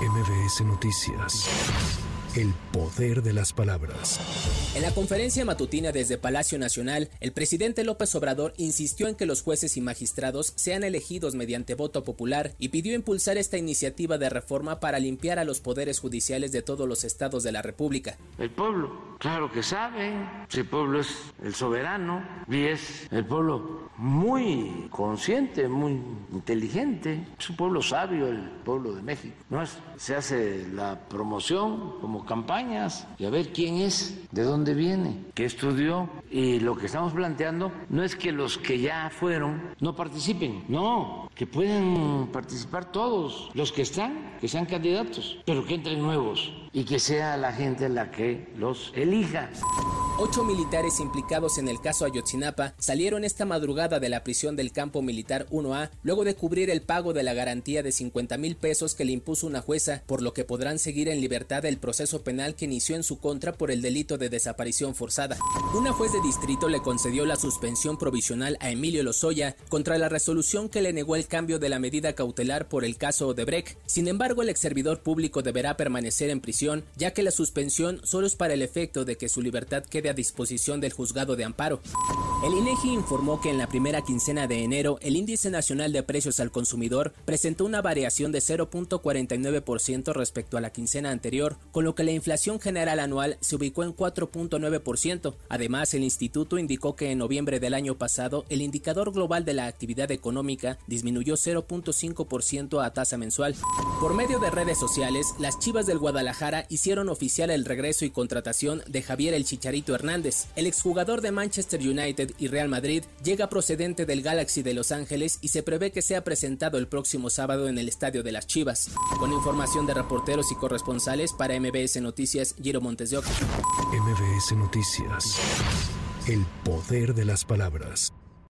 MBS Noticias. El poder de las palabras. En la conferencia matutina desde Palacio Nacional, el presidente López Obrador insistió en que los jueces y magistrados sean elegidos mediante voto popular y pidió impulsar esta iniciativa de reforma para limpiar a los poderes judiciales de todos los estados de la República. El pueblo, claro que sabe, si el pueblo es el soberano y es el pueblo muy consciente, muy inteligente, es un pueblo sabio el pueblo de México. No es, se hace la promoción como campañas y a ver quién es, de dónde viene, qué estudió. Y lo que estamos planteando no es que los que ya fueron no participen, no, que puedan participar todos, los que están, que sean candidatos, pero que entren nuevos y que sea la gente la que los elija. Ocho militares implicados en el caso Ayotzinapa salieron esta madrugada de la prisión del campo militar 1A luego de cubrir el pago de la garantía de 50 mil pesos que le impuso una jueza, por lo que podrán seguir en libertad el proceso penal que inició en su contra por el delito de desaparición forzada. Una juez de distrito le concedió la suspensión provisional a Emilio Lozoya contra la resolución que le negó el cambio de la medida cautelar por el caso Odebrecht. Sin embargo, el ex servidor público deberá permanecer en prisión, ya que la suspensión solo es para el efecto de que su libertad quede a disposición del juzgado de amparo. El INEGI informó que en la primera quincena de enero el índice nacional de precios al consumidor presentó una variación de 0.49% respecto a la quincena anterior, con lo que la inflación general anual se ubicó en 4.9%. Además, el instituto indicó que en noviembre del año pasado el indicador global de la actividad económica disminuyó 0.5% a tasa mensual. Por medio de redes sociales, las Chivas del Guadalajara hicieron oficial el regreso y contratación de Javier el Chicharito Hernández. El exjugador de Manchester United y Real Madrid llega procedente del Galaxy de Los Ángeles y se prevé que sea presentado el próximo sábado en el Estadio de las Chivas. Con información de reporteros y corresponsales para MBS Noticias, Giro Montes de Oca. MBS Noticias. El poder de las palabras.